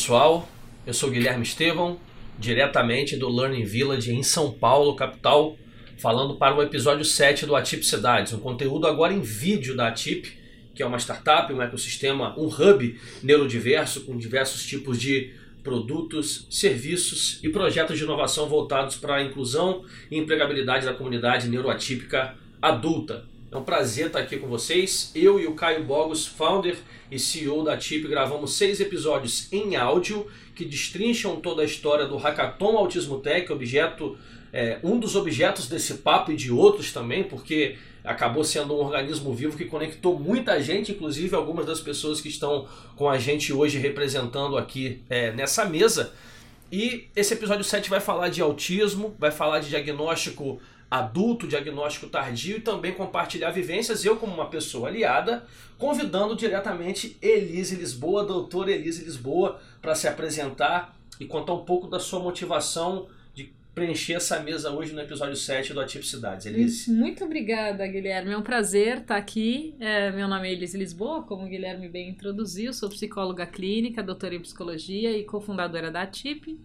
Pessoal, eu sou Guilherme Estevão, diretamente do Learning Village em São Paulo, capital, falando para o episódio 7 do Atip Cidades, um conteúdo agora em vídeo da Atip, que é uma startup, um ecossistema, um hub neurodiverso com diversos tipos de produtos, serviços e projetos de inovação voltados para a inclusão e empregabilidade da comunidade neuroatípica adulta. É um prazer estar aqui com vocês. Eu e o Caio Bogos, founder e CEO da TIP, gravamos seis episódios em áudio que destrincham toda a história do Hackathon Autismo Tech, objeto, é, um dos objetos desse papo e de outros também, porque acabou sendo um organismo vivo que conectou muita gente, inclusive algumas das pessoas que estão com a gente hoje representando aqui é, nessa mesa. E esse episódio 7 vai falar de autismo, vai falar de diagnóstico adulto, diagnóstico tardio e também compartilhar vivências, eu como uma pessoa aliada, convidando diretamente Elise Lisboa, doutora Elise Lisboa, para se apresentar e contar um pouco da sua motivação de preencher essa mesa hoje no episódio 7 do Atipo Cidades. Elise. Muito obrigada, Guilherme. É um prazer estar aqui. É, meu nome é Elise Lisboa, como o Guilherme bem introduziu, sou psicóloga clínica, doutora em psicologia e cofundadora da ATIP.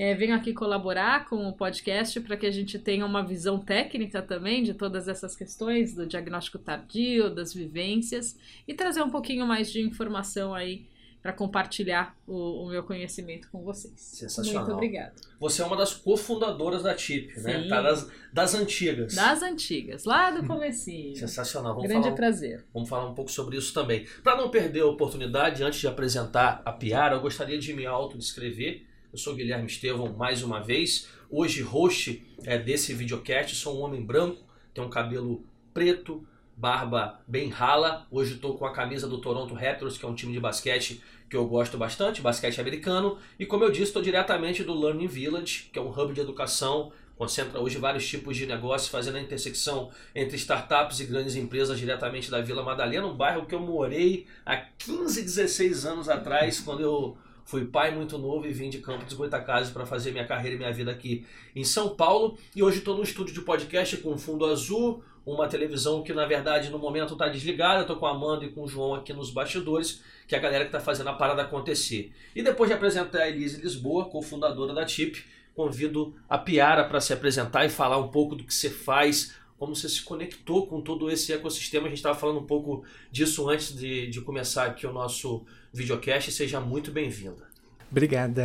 É, venho aqui colaborar com o podcast para que a gente tenha uma visão técnica também de todas essas questões do diagnóstico tardio, das vivências e trazer um pouquinho mais de informação aí para compartilhar o, o, meu conhecimento com vocês. Sensacional. Muito obrigada. Você é uma das cofundadoras da TIP, né? Tá das, das antigas. Das antigas, lá do comecinho. Sensacional. Vamos Grande falar, prazer. Vamos falar um pouco sobre isso também. Para não perder a oportunidade, antes de apresentar a Piara, eu gostaria de me autodescrever eu sou Guilherme Estevão mais uma vez. Hoje, host é, desse videocast. Sou um homem branco, tenho um cabelo preto, barba bem rala. Hoje estou com a camisa do Toronto Raptors, que é um time de basquete que eu gosto bastante, basquete americano. E como eu disse, estou diretamente do Learning Village, que é um hub de educação concentra hoje vários tipos de negócios, fazendo a intersecção entre startups e grandes empresas diretamente da Vila Madalena, um bairro que eu morei há 15, 16 anos atrás, quando eu Fui pai muito novo e vim de Campo dos Goitacazes para fazer minha carreira e minha vida aqui em São Paulo. E hoje estou no estúdio de podcast com fundo azul, uma televisão que na verdade no momento está desligada. Estou com a Amanda e com o João aqui nos bastidores, que é a galera que está fazendo a parada acontecer. E depois de apresentar a Elise Lisboa, cofundadora da TIP, convido a Piara para se apresentar e falar um pouco do que você faz, como você se conectou com todo esse ecossistema. A gente estava falando um pouco disso antes de, de começar aqui o nosso videocast. Seja muito bem-vinda. Obrigada,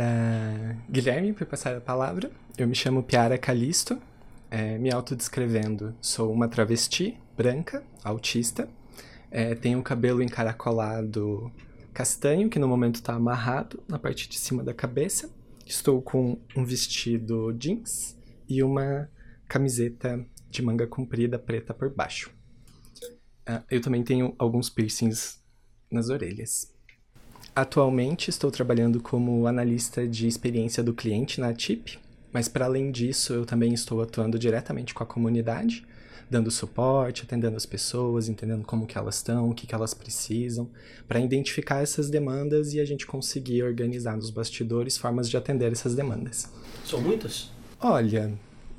Guilherme, por passar a palavra. Eu me chamo Piara Calisto, é, me autodescrevendo. Sou uma travesti, branca, autista. É, tenho um cabelo encaracolado castanho, que no momento está amarrado na parte de cima da cabeça. Estou com um vestido jeans e uma camiseta de manga comprida preta por baixo. Uh, eu também tenho alguns piercings nas orelhas. Atualmente estou trabalhando como analista de experiência do cliente na TIP, mas para além disso eu também estou atuando diretamente com a comunidade, dando suporte, atendendo as pessoas, entendendo como que elas estão, o que, que elas precisam, para identificar essas demandas e a gente conseguir organizar nos bastidores formas de atender essas demandas. São muitas? Olha,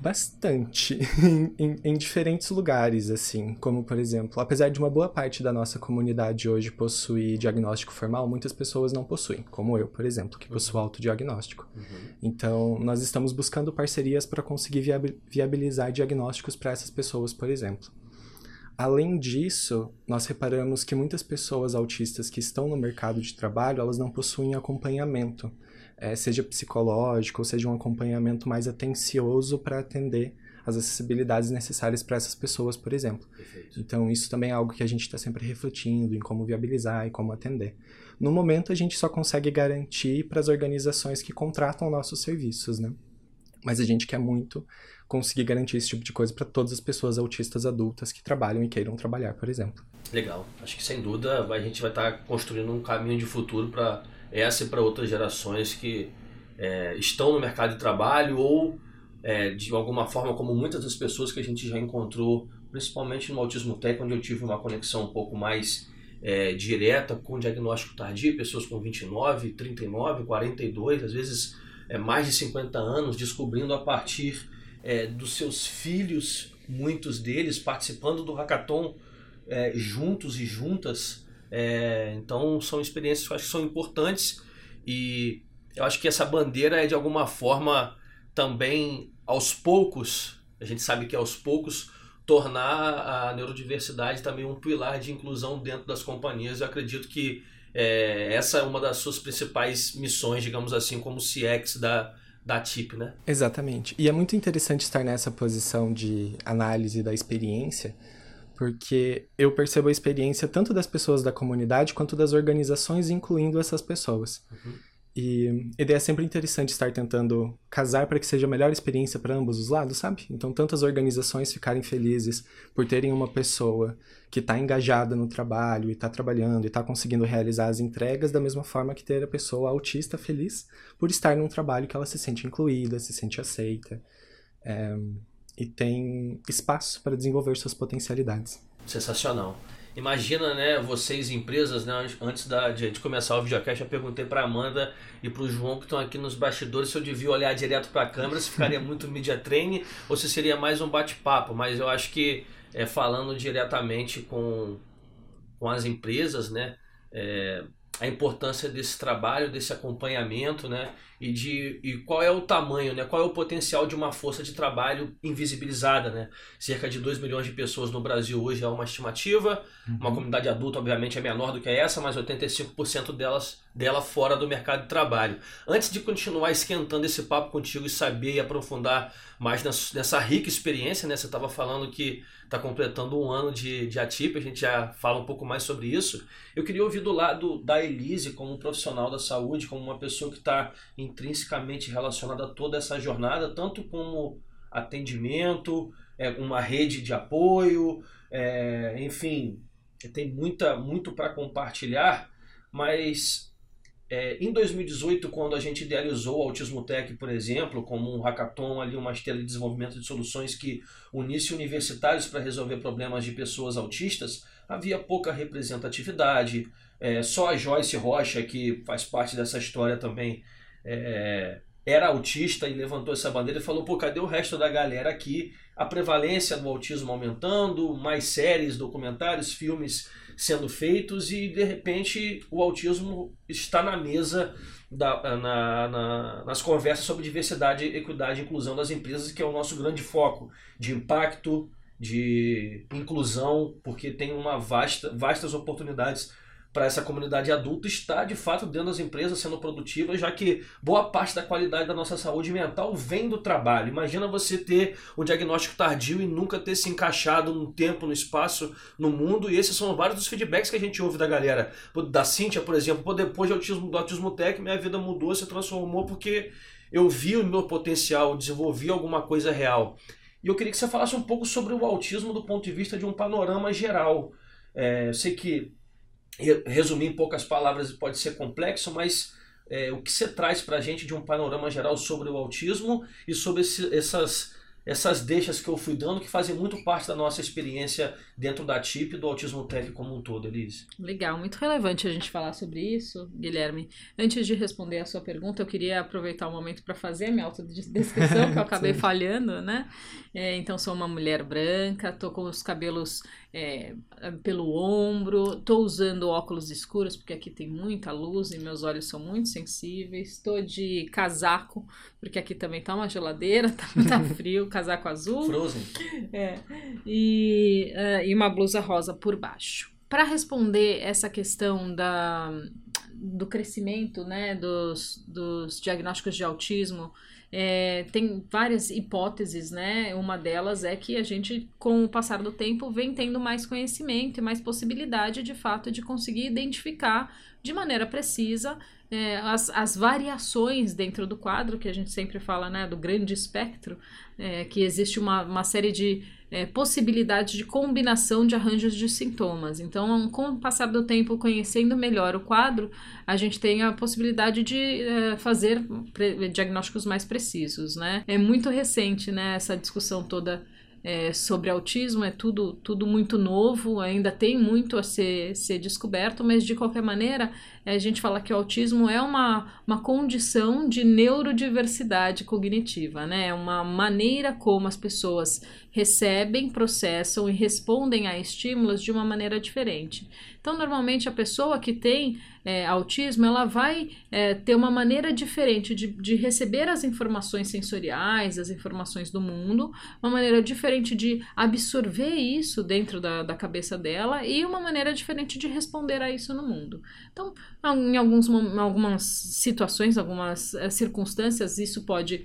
bastante em, em, diferentes lugares, assim, como por exemplo, apesar de uma boa parte da nossa comunidade hoje possuir diagnóstico formal, muitas pessoas não possuem, como eu, por exemplo, que possuo autodiagnóstico. Uhum. Então, nós estamos buscando parcerias para conseguir viabilizar diagnósticos para essas pessoas, por exemplo. Além disso, nós reparamos que muitas pessoas autistas que estão no mercado de trabalho, elas não possuem acompanhamento é, seja psicológico, ou seja um acompanhamento mais atencioso para atender as acessibilidades necessárias para essas pessoas, por exemplo. Perfeito. Então, isso também é algo que a gente está sempre refletindo em como viabilizar e como atender. No momento, a gente só consegue garantir para as organizações que contratam nossos serviços, né? Mas a gente quer muito conseguir garantir esse tipo de coisa para todas as pessoas autistas adultas que trabalham e queiram trabalhar, por exemplo. Legal. Acho que sem dúvida a gente vai estar tá construindo um caminho de futuro para essa e para outras gerações que é, estão no mercado de trabalho ou é, de alguma forma como muitas das pessoas que a gente já encontrou, principalmente no Autismo Tech, onde eu tive uma conexão um pouco mais é, direta com diagnóstico tardio, pessoas com 29, 39, 42, às vezes é, mais de 50 anos, descobrindo a partir é, dos seus filhos, muitos deles participando do hackathon é, juntos e juntas é, então são experiências que eu acho que são importantes E eu acho que essa bandeira é de alguma forma também aos poucos, a gente sabe que aos poucos tornar a neurodiversidade também um pilar de inclusão dentro das companhias. Eu acredito que é, essa é uma das suas principais missões, digamos assim, como CX da, da TIP, né? Exatamente. E é muito interessante estar nessa posição de análise da experiência, porque eu percebo a experiência tanto das pessoas da comunidade quanto das organizações, incluindo essas pessoas. Uhum. E a ideia é sempre interessante estar tentando casar para que seja a melhor experiência para ambos os lados, sabe? Então, tantas organizações ficarem felizes por terem uma pessoa que está engajada no trabalho e está trabalhando e está conseguindo realizar as entregas, da mesma forma que ter a pessoa autista feliz por estar num trabalho que ela se sente incluída, se sente aceita é, e tem espaço para desenvolver suas potencialidades. Sensacional. Imagina, né, vocês empresas, né, antes da, de, de começar o videocast, eu perguntei para Amanda e para o João que estão aqui nos bastidores se eu devia olhar direto para a câmera, se ficaria muito media training ou se seria mais um bate-papo, mas eu acho que é, falando diretamente com, com as empresas, né, é, a importância desse trabalho, desse acompanhamento, né? E de e qual é o tamanho, né? Qual é o potencial de uma força de trabalho invisibilizada, né? Cerca de 2 milhões de pessoas no Brasil hoje é uma estimativa. Uhum. Uma comunidade adulta, obviamente, é menor do que essa, mas 85% delas dela fora do mercado de trabalho. Antes de continuar esquentando esse papo contigo e saber e aprofundar mais nessa rica experiência, né? Você estava falando que está completando um ano de, de ATIP, a gente já fala um pouco mais sobre isso. Eu queria ouvir do lado da Elise, como profissional da saúde, como uma pessoa que está intrinsecamente relacionada a toda essa jornada, tanto como atendimento, é, uma rede de apoio, é, enfim, tem muita, muito para compartilhar, mas é, em 2018, quando a gente idealizou o Autismo Tech, por exemplo, como um hackathon, ali, uma esteira de desenvolvimento de soluções que unisse universitários para resolver problemas de pessoas autistas, havia pouca representatividade. É, só a Joyce Rocha, que faz parte dessa história também, é, era autista e levantou essa bandeira e falou: pô, cadê o resto da galera aqui? A prevalência do autismo aumentando, mais séries, documentários, filmes sendo feitos e de repente o autismo está na mesa da, na, na, nas conversas sobre diversidade, equidade e inclusão das empresas, que é o nosso grande foco de impacto, de inclusão, porque tem uma vasta, vastas oportunidades para essa comunidade adulta estar de fato dentro das empresas sendo produtiva, já que boa parte da qualidade da nossa saúde mental vem do trabalho. Imagina você ter o diagnóstico tardio e nunca ter se encaixado no tempo, no espaço, no mundo, e esses são vários dos feedbacks que a gente ouve da galera. Da Cíntia, por exemplo, depois do autismo, do autismo tech, minha vida mudou, se transformou porque eu vi o meu potencial, desenvolvi alguma coisa real. E eu queria que você falasse um pouco sobre o autismo do ponto de vista de um panorama geral. É, eu sei que resumir em poucas palavras pode ser complexo, mas é, o que você traz para a gente de um panorama geral sobre o autismo e sobre esse, essas essas deixas que eu fui dando que fazem muito parte da nossa experiência dentro da TIP e do autismo tech como um todo, Elise. Legal, muito relevante a gente falar sobre isso, Guilherme. Antes de responder a sua pergunta, eu queria aproveitar o momento para fazer a minha autodescrição, que eu acabei falhando, né? É, então, sou uma mulher branca, tô com os cabelos é, pelo ombro, tô usando óculos escuros, porque aqui tem muita luz e meus olhos são muito sensíveis, estou de casaco, porque aqui também tá uma geladeira, tá, tá frio, casaco azul. Frozen. É, e, uh, e uma blusa rosa por baixo. Para responder essa questão da, do crescimento né, dos, dos diagnósticos de autismo, é, tem várias hipóteses, né? Uma delas é que a gente, com o passar do tempo, vem tendo mais conhecimento e mais possibilidade, de fato, de conseguir identificar de maneira precisa é, as, as variações dentro do quadro, que a gente sempre fala, né? Do grande espectro, é, que existe uma, uma série de é, possibilidade de combinação de arranjos de sintomas. Então, com o passar do tempo, conhecendo melhor o quadro, a gente tem a possibilidade de é, fazer diagnósticos mais precisos, né? É muito recente, né, essa discussão toda é, sobre autismo, é tudo, tudo muito novo, ainda tem muito a ser, ser descoberto, mas de qualquer maneira, a gente fala que o autismo é uma, uma condição de neurodiversidade cognitiva, né? É uma maneira como as pessoas recebem, processam e respondem a estímulos de uma maneira diferente. Então, normalmente, a pessoa que tem é, autismo, ela vai é, ter uma maneira diferente de, de receber as informações sensoriais, as informações do mundo, uma maneira diferente de absorver isso dentro da, da cabeça dela e uma maneira diferente de responder a isso no mundo. Então, em, alguns, algumas situações, algumas é, circunstâncias, isso pode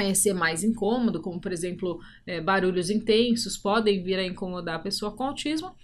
é, ser mais incômodo, como por exemplo, é, barulhos intensos podem vir a incomodar a pessoa com autismo,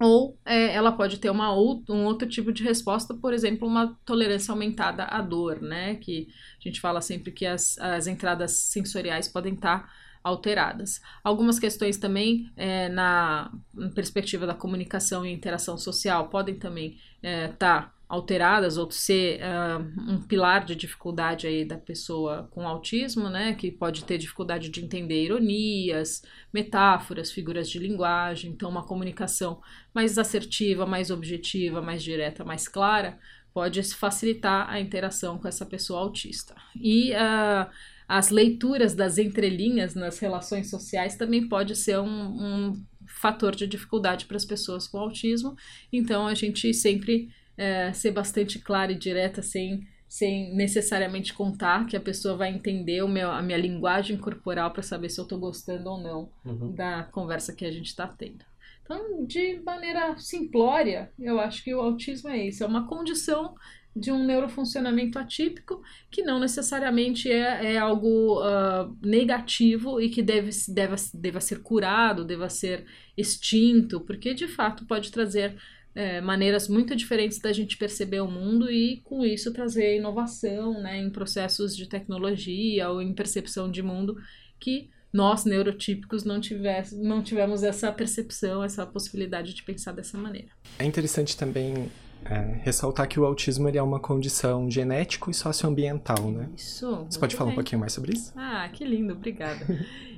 ou é, ela pode ter uma um outro tipo de resposta, por exemplo, uma tolerância aumentada à dor, né? Que a gente fala sempre que as, as entradas sensoriais podem estar alteradas. Algumas questões também é, na perspectiva da comunicação e interação social podem também estar é, tá alteradas ou ser uh, um pilar de dificuldade aí da pessoa com autismo, né, que pode ter dificuldade de entender ironias, metáforas, figuras de linguagem, então uma comunicação mais assertiva, mais objetiva, mais direta, mais clara, pode facilitar a interação com essa pessoa autista. E uh, as leituras das entrelinhas nas relações sociais também pode ser um, um fator de dificuldade para as pessoas com autismo, então a gente sempre é, ser bastante clara e direta, sem, sem necessariamente contar que a pessoa vai entender o meu, a minha linguagem corporal para saber se eu estou gostando ou não uhum. da conversa que a gente está tendo. Então, de maneira simplória, eu acho que o autismo é isso, é uma condição de um neurofuncionamento atípico que não necessariamente é, é algo uh, negativo e que deve, deve, deva ser curado, deva ser extinto, porque de fato pode trazer é, maneiras muito diferentes da gente perceber o mundo e, com isso, trazer inovação né, em processos de tecnologia ou em percepção de mundo que nós, neurotípicos, não, tivesse, não tivemos essa percepção, essa possibilidade de pensar dessa maneira. É interessante também é, ressaltar que o autismo ele é uma condição genético e socioambiental, né? Isso. Você pode falar bem. um pouquinho mais sobre isso? Ah, que lindo, obrigada.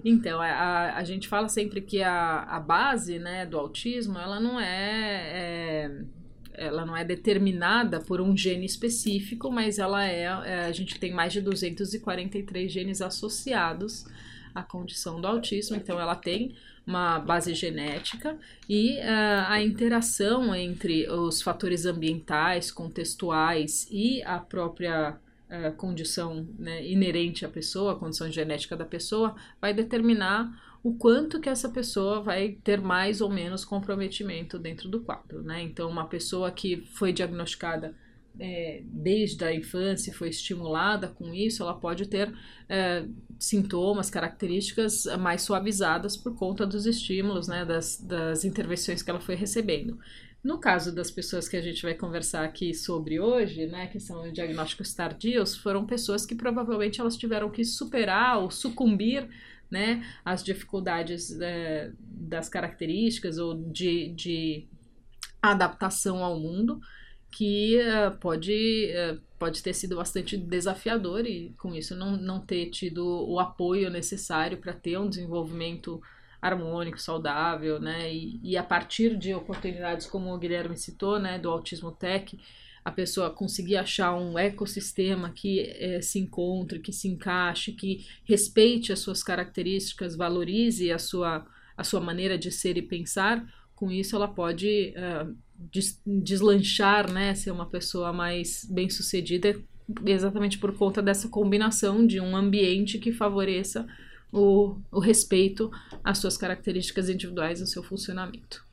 então, a, a gente fala sempre que a, a base né, do autismo, ela não é, é ela não é determinada por um gene específico, mas ela é, é, a gente tem mais de 243 genes associados à condição do autismo, então ela tem uma base genética e uh, a interação entre os fatores ambientais, contextuais e a própria uh, condição né, inerente à pessoa, a condição genética da pessoa, vai determinar o quanto que essa pessoa vai ter mais ou menos comprometimento dentro do quadro, né? Então, uma pessoa que foi diagnosticada é, desde a infância foi estimulada com isso, ela pode ter é, sintomas, características mais suavizadas por conta dos estímulos, né, das, das intervenções que ela foi recebendo. No caso das pessoas que a gente vai conversar aqui sobre hoje, né, que são diagnósticos tardios, foram pessoas que provavelmente elas tiveram que superar ou sucumbir né, às dificuldades é, das características ou de, de adaptação ao mundo que uh, pode, uh, pode ter sido bastante desafiador e com isso não, não ter tido o apoio necessário para ter um desenvolvimento harmônico, saudável, né? E, e, a partir de oportunidades como o Guilherme citou, né, do Autismo Tech, a pessoa conseguir achar um ecossistema que eh, se encontre, que se encaixe, que respeite as suas características, valorize a sua, a sua maneira de ser e pensar, com isso ela pode uh, deslanchar, né, ser uma pessoa mais bem sucedida, exatamente por conta dessa combinação de um ambiente que favoreça o, o respeito às suas características individuais ao seu funcionamento.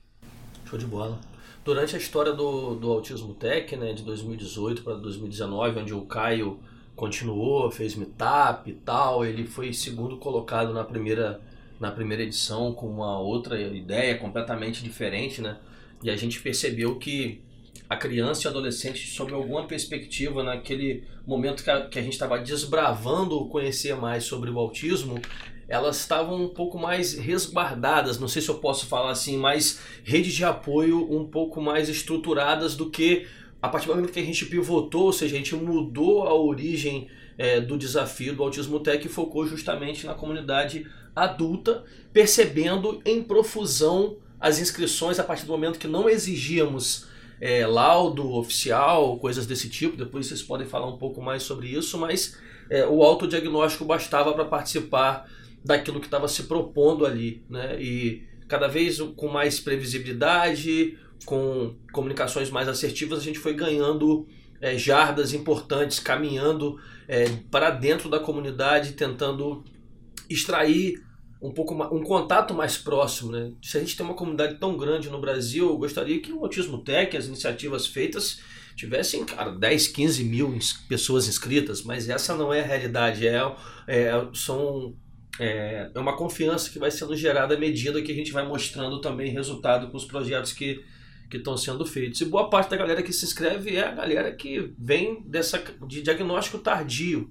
Show de bola. Durante a história do, do Autismo Tech, né, de 2018 para 2019, onde o Caio continuou, fez meetup e tal, ele foi segundo colocado na primeira na primeira edição com uma outra ideia completamente diferente, né? E a gente percebeu que a criança e o adolescente, sob alguma perspectiva, naquele momento que a, que a gente estava desbravando conhecer mais sobre o autismo, elas estavam um pouco mais resguardadas, não sei se eu posso falar assim, mais redes de apoio um pouco mais estruturadas do que a partir do momento que a gente pivotou, ou seja, a gente mudou a origem é, do desafio do Autismo Tech e focou justamente na comunidade adulta, percebendo em profusão as inscrições a partir do momento que não exigíamos é, laudo oficial, coisas desse tipo. Depois vocês podem falar um pouco mais sobre isso, mas é, o autodiagnóstico bastava para participar daquilo que estava se propondo ali, né? E cada vez com mais previsibilidade, com comunicações mais assertivas, a gente foi ganhando é, jardas importantes, caminhando é, para dentro da comunidade, tentando extrair um pouco um contato mais próximo, né? Se a gente tem uma comunidade tão grande no Brasil, eu gostaria que o Autismo Tech, as iniciativas feitas, tivessem, cara, 10, 15 mil pessoas inscritas, mas essa não é a realidade, é, é são é, é uma confiança que vai sendo gerada à medida que a gente vai mostrando também resultado com os projetos que que estão sendo feitos. E boa parte da galera que se inscreve é a galera que vem dessa de diagnóstico tardio.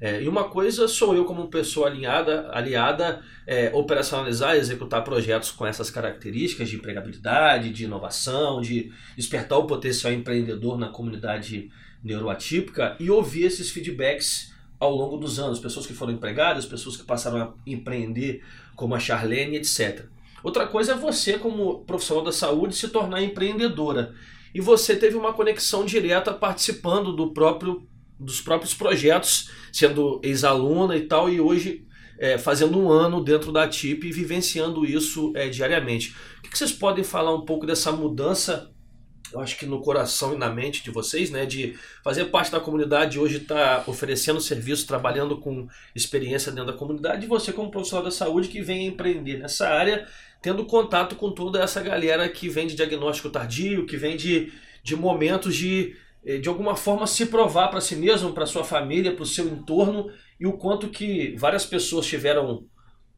É, e uma coisa sou eu como pessoa alinhada, aliada, é, operacionalizar executar projetos com essas características de empregabilidade, de inovação, de despertar o potencial empreendedor na comunidade neuroatípica e ouvir esses feedbacks ao longo dos anos, pessoas que foram empregadas, pessoas que passaram a empreender, como a Charlene, etc. Outra coisa é você, como profissional da saúde, se tornar empreendedora. E você teve uma conexão direta participando do próprio dos próprios projetos, sendo ex-aluna e tal, e hoje é, fazendo um ano dentro da TIP e vivenciando isso é, diariamente. O que, que, vocês podem falar um pouco dessa mudança, eu acho que no coração e na mente de vocês, né, de fazer parte da comunidade hoje estar tá oferecendo serviço, trabalhando com experiência dentro da comunidade, e você como profissional da saúde que vem empreender nessa área, tendo contato com toda essa galera que vem de diagnóstico tardio, que vem de, de momentos de de alguma forma se provar para si mesmo, para sua família, para o seu entorno e o quanto que várias pessoas tiveram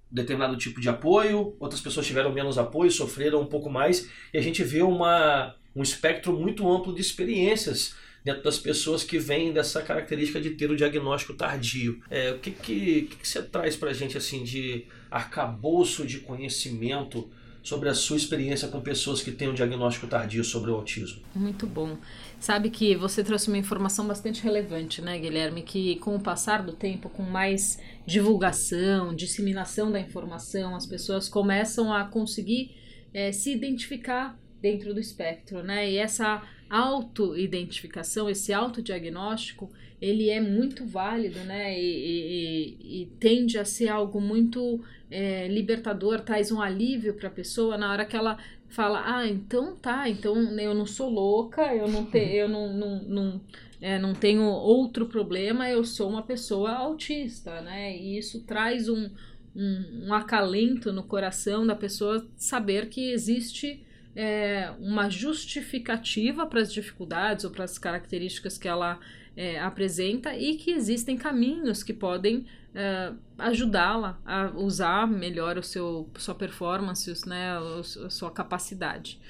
determinado tipo de apoio, outras pessoas tiveram menos apoio, sofreram um pouco mais e a gente vê uma, um espectro muito amplo de experiências dentro das pessoas que vêm dessa característica de ter o diagnóstico tardio. É, o que, que, que você traz para a gente assim de arcabouço de conhecimento sobre a sua experiência com pessoas que têm um diagnóstico tardio sobre o autismo. Muito bom. Sabe que você trouxe uma informação bastante relevante, né, Guilherme? Que com o passar do tempo, com mais divulgação, disseminação da informação, as pessoas começam a conseguir é, se identificar dentro do espectro, né? E essa auto-identificação, esse autodiagnóstico, ele é muito válido, né? E, e, e tende a ser algo muito é, libertador, traz um alívio para a pessoa na hora que ela fala, ah, então tá, então eu não sou louca, eu não, te, eu não, não, não, é, não tenho outro problema, eu sou uma pessoa autista, né? E isso traz um, um, um acalento no coração da pessoa saber que existe é, uma justificativa para as dificuldades ou para as características que ela é, apresenta e que existem caminhos que podem é, ajudá-la a usar melhor o seu sua performance, né, a sua capacidade.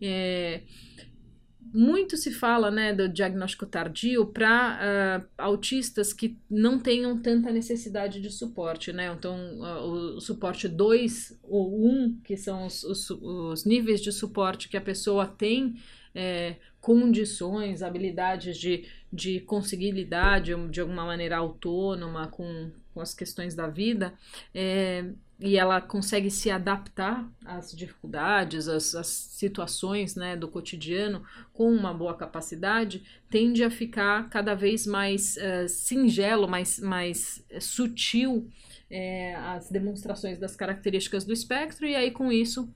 É, muito se fala né, do diagnóstico tardio para uh, autistas que não tenham tanta necessidade de suporte. Né? Então, uh, o suporte 2 ou 1, um, que são os, os, os, níveis de suporte que a pessoa tem é, condições, habilidades de, de conseguir lidar de, de alguma maneira autônoma com, com as questões da vida, é, e ela consegue se adaptar às dificuldades, às, às, situações né, do cotidiano com uma boa capacidade, tende a ficar cada vez mais uh, singelo, mais, mais sutil é, as demonstrações das características do espectro, e aí com isso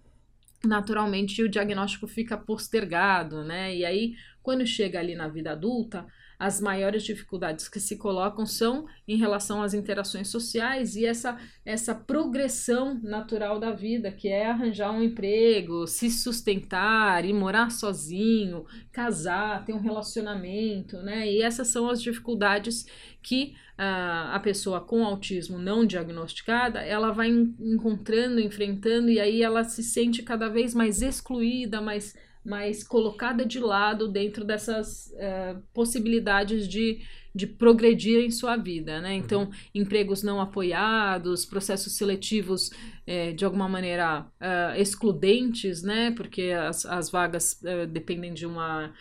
naturalmente o diagnóstico fica postergado, né? E aí, quando chega ali na vida adulta, as maiores dificuldades que se colocam são em relação às interações sociais e essa, essa progressão natural da vida, que é arranjar um emprego, se sustentar, ir morar sozinho, casar, ter um relacionamento, né? E essas são as dificuldades que uh, a pessoa com autismo não diagnosticada, ela vai encontrando, enfrentando, e aí ela se sente cada vez mais excluída, mais mas colocada de lado dentro dessas uh, possibilidades de, de progredir em sua vida, né? Então, uhum. empregos não apoiados, processos seletivos é, de alguma maneira uh, excludentes, né? Porque as, as vagas dependem de uma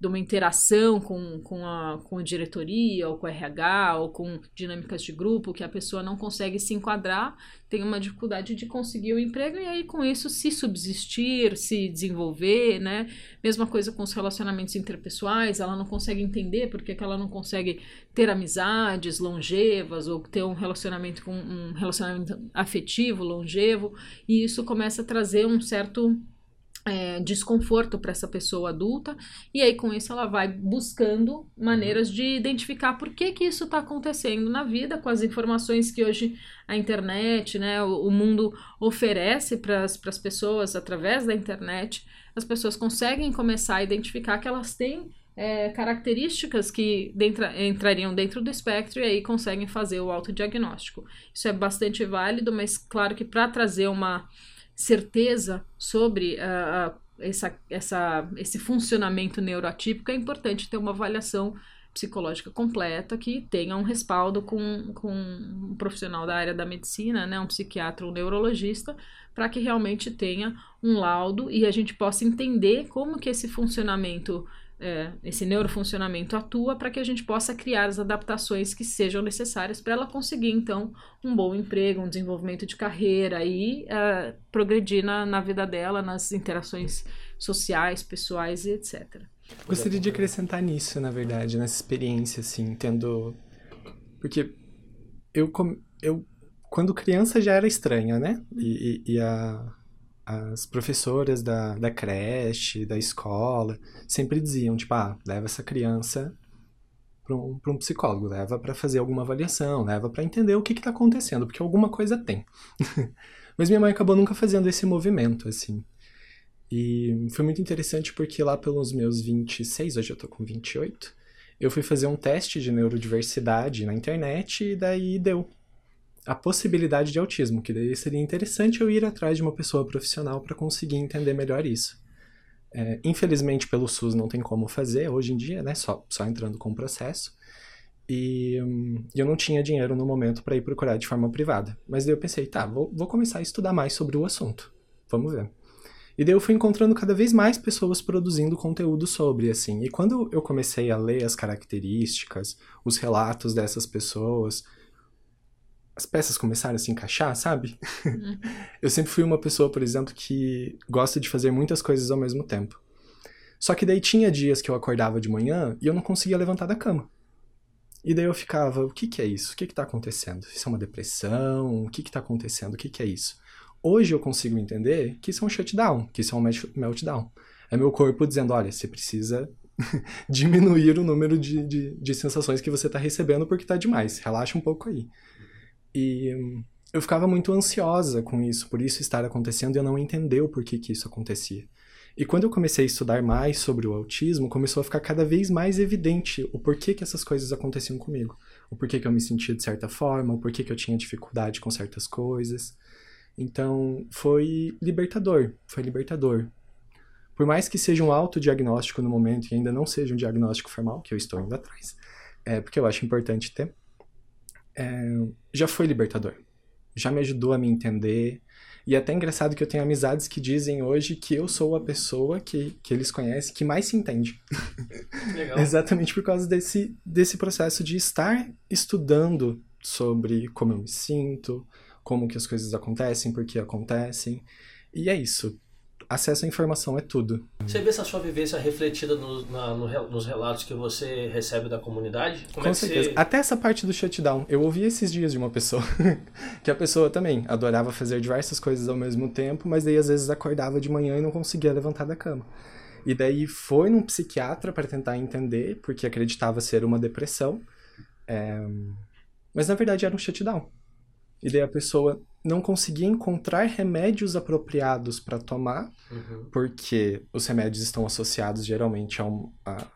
de uma interação com, com, a, com a diretoria, ou com a RH, ou com dinâmicas de grupo, que a pessoa não consegue se enquadrar, tem uma dificuldade de conseguir o emprego, e aí com isso se subsistir, se desenvolver, né? Mesma coisa com os relacionamentos interpessoais, ela não consegue entender porque que ela não consegue ter amizades longevas, ou ter um relacionamento com um relacionamento afetivo longevo, e isso começa a trazer um certo é, desconforto para essa pessoa adulta, e aí com isso ela vai buscando maneiras de identificar por que, que isso está acontecendo na vida, com as informações que hoje a internet, né, o, o mundo oferece para as pessoas através da internet, as pessoas conseguem começar a identificar que elas têm é, características que dentro, entrariam dentro do espectro e aí conseguem fazer o autodiagnóstico. Isso é bastante válido, mas claro que para trazer uma certeza sobre uh, essa, essa, esse funcionamento neuroatípico, é importante ter uma avaliação psicológica completa que tenha um respaldo com, com um profissional da área da medicina, né, um psiquiatra ou um neurologista, para que realmente tenha um laudo e a gente possa entender como que esse funcionamento é, esse neurofuncionamento atua para que a gente possa criar as adaptações que sejam necessárias para ela conseguir, então, um bom emprego, um desenvolvimento de carreira e uh, progredir na, na vida dela, nas interações sociais, pessoais e etc. Gostaria de acrescentar nisso, na verdade, nessa experiência, assim, tendo. Porque eu, eu quando criança já era estranha, né? E, e, e a, as professoras da, da creche, da escola, sempre diziam, tipo, ah, leva essa criança para um, um psicólogo, leva para fazer alguma avaliação, leva para entender o que está acontecendo, porque alguma coisa tem. Mas minha mãe acabou nunca fazendo esse movimento, assim. E foi muito interessante porque lá pelos meus 26, hoje eu tô com 28, eu fui fazer um teste de neurodiversidade na internet e daí deu a possibilidade de autismo, que daí seria interessante eu ir atrás de uma pessoa profissional para conseguir entender melhor isso. É, infelizmente, pelo SUS não tem como fazer hoje em dia, né? Só, só entrando com o processo. E hum, eu não tinha dinheiro no momento para ir procurar de forma privada. Mas daí eu pensei, tá, vou, vou começar a estudar mais sobre o assunto. Vamos ver. E daí eu fui encontrando cada vez mais pessoas produzindo conteúdo sobre, assim. E quando eu comecei a ler as características, os relatos dessas pessoas, as peças começaram a se encaixar, sabe? Uhum. eu sempre fui uma pessoa, por exemplo, que gosta de fazer muitas coisas ao mesmo tempo. Só que daí tinha dias que eu acordava de manhã e eu não conseguia levantar da cama. E daí eu ficava, o que que é isso? O que que tá acontecendo? Isso é uma depressão? O que que tá acontecendo? O que que é isso? Hoje eu consigo entender que isso é um shutdown, que isso é um meltdown. É meu corpo dizendo, olha, você precisa diminuir o número de, de, de sensações que você tá recebendo porque tá demais. Relaxa um pouco aí. E eu ficava muito ansiosa com isso, por isso estar acontecendo e eu não entender o porquê que isso acontecia. E quando eu comecei a estudar mais sobre o autismo, começou a ficar cada vez mais evidente o porquê que essas coisas aconteciam comigo. O porquê que eu me sentia de certa forma, o porquê que eu tinha dificuldade com certas coisas. Então, foi libertador, foi libertador. Por mais que seja um autodiagnóstico no momento e ainda não seja um diagnóstico formal, que eu estou indo atrás, é porque eu acho importante ter, é, já foi libertador. Já me ajudou a me entender. E é até engraçado que eu tenho amizades que dizem hoje que eu sou a pessoa que, que eles conhecem que mais se entende. Legal. Exatamente por causa desse, desse processo de estar estudando sobre como eu me sinto, como que as coisas acontecem, por que acontecem. E é isso acesso à informação é tudo. Você vê essa sua vivência refletida no, na, no, nos relatos que você recebe da comunidade? Como Com é certeza. Você... Até essa parte do shutdown. Eu ouvi esses dias de uma pessoa que a pessoa também adorava fazer diversas coisas ao mesmo tempo, mas daí às vezes acordava de manhã e não conseguia levantar da cama. E daí foi num psiquiatra para tentar entender, porque acreditava ser uma depressão. É... Mas na verdade era um shutdown. E daí a pessoa não conseguia encontrar remédios apropriados para tomar, uhum. porque os remédios estão associados geralmente a um, a,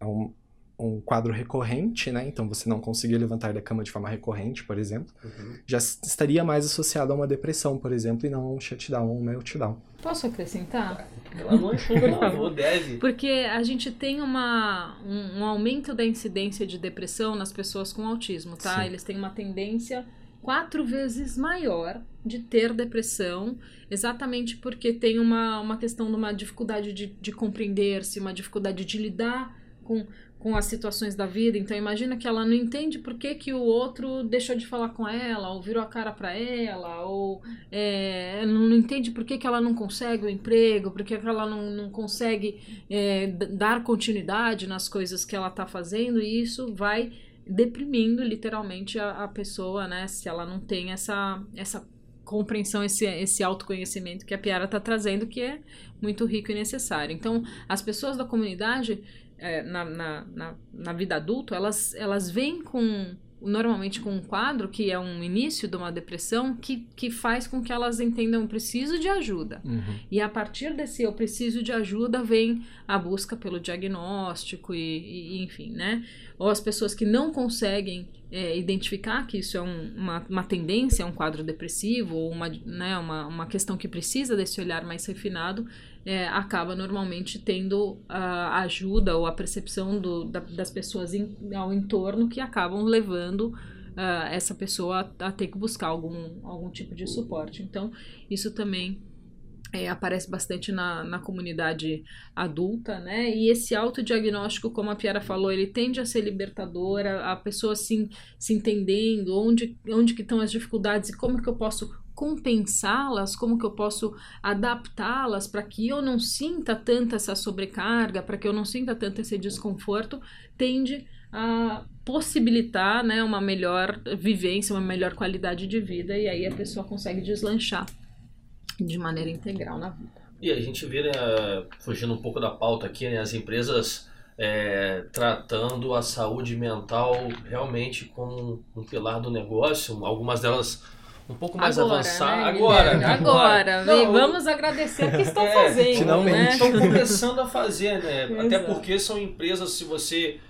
a um, um, quadro recorrente, né? Então você não conseguia levantar da cama de forma recorrente, por exemplo. Uhum. Já estaria mais associado a uma depressão, por exemplo, e não a um shutdown, um meltdown. Posso acrescentar? Pelo amor de Deus, deve. Porque a gente tem uma, um, um, aumento da incidência de depressão nas pessoas com autismo, tá? Sim. Eles têm uma tendência quatro vezes maior de ter depressão, exatamente porque tem uma, uma questão de uma dificuldade de, de compreender-se, uma dificuldade de lidar com, com as situações da vida. Então imagina que ela não entende por que, que o outro deixou de falar com ela, ou virou a cara para ela, ou é, não entende por que, que ela não consegue o emprego, por que, que ela não, não consegue é, dar continuidade nas coisas que ela está fazendo, e isso vai deprimindo literalmente a, a pessoa, né? Se ela não tem essa, essa compreensão, esse, esse autoconhecimento que a Piara está trazendo, que é muito rico e necessário. Então, as pessoas da comunidade, é, na, na, na, na, vida adulta, elas, elas vêm com normalmente com um quadro que é um início de uma depressão que, que faz com que elas entendam preciso de ajuda. Uhum. E a partir desse eu preciso de ajuda vem a busca pelo diagnóstico e, e enfim, né? Ou as pessoas que não conseguem é, identificar que isso é um, uma, uma tendência, um quadro depressivo ou uma, né, uma, uma questão que precisa desse olhar mais refinado, é, acaba normalmente tendo a ajuda ou a percepção do, da, das pessoas em, ao entorno que acabam levando uh, essa pessoa a, a, ter que buscar algum, algum tipo de suporte. Então, isso também é, aparece bastante na, na comunidade adulta, né? E esse autodiagnóstico, como a Piara falou, ele tende a ser libertador, a, a pessoa se, se entendendo onde, onde que estão as dificuldades e como que eu posso compensá-las, como que eu posso adaptá-las para que eu não sinta tanta essa sobrecarga, para que eu não sinta tanto esse desconforto, tende a possibilitar né, uma melhor vivência, uma melhor qualidade de vida, e aí a pessoa consegue deslanchar de maneira integral na vida. E a gente vê, né, fugindo um pouco da pauta aqui, né, as empresas é, tratando a saúde mental realmente como um pilar do negócio, algumas delas um pouco mais agora, avançar né, agora. Né? Agora, Não, vamos agradecer o que estão é, fazendo. Finalmente. Né? Estão começando a fazer, né? Até porque são empresas, se você